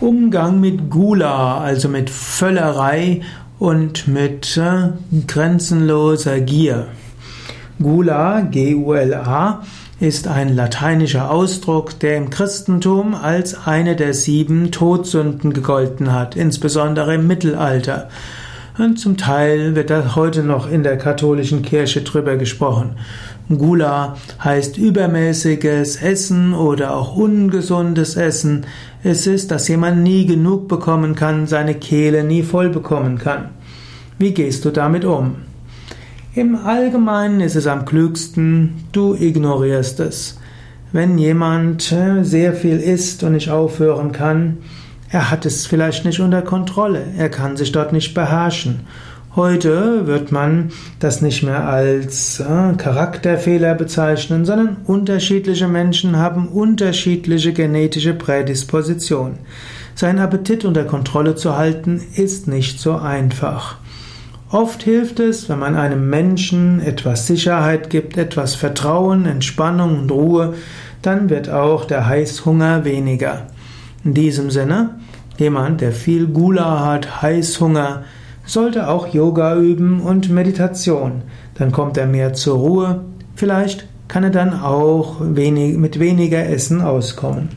Umgang mit Gula, also mit Völlerei und mit äh, grenzenloser Gier. Gula, G-U-L-A, ist ein lateinischer Ausdruck, der im Christentum als eine der sieben Todsünden gegolten hat, insbesondere im Mittelalter. Und zum Teil wird da heute noch in der katholischen Kirche drüber gesprochen. Gula heißt übermäßiges Essen oder auch ungesundes Essen. Es ist, dass jemand nie genug bekommen kann, seine Kehle nie voll bekommen kann. Wie gehst du damit um? Im Allgemeinen ist es am klügsten, du ignorierst es. Wenn jemand äh, sehr viel isst und nicht aufhören kann, er hat es vielleicht nicht unter Kontrolle, er kann sich dort nicht beherrschen. Heute wird man das nicht mehr als äh, Charakterfehler bezeichnen, sondern unterschiedliche Menschen haben unterschiedliche genetische Prädispositionen. Seinen Appetit unter Kontrolle zu halten ist nicht so einfach. Oft hilft es, wenn man einem Menschen etwas Sicherheit gibt, etwas Vertrauen, Entspannung und Ruhe, dann wird auch der Heißhunger weniger. In diesem Sinne, jemand, der viel Gula hat, Heißhunger, sollte auch Yoga üben und Meditation. Dann kommt er mehr zur Ruhe. Vielleicht kann er dann auch wenig, mit weniger Essen auskommen.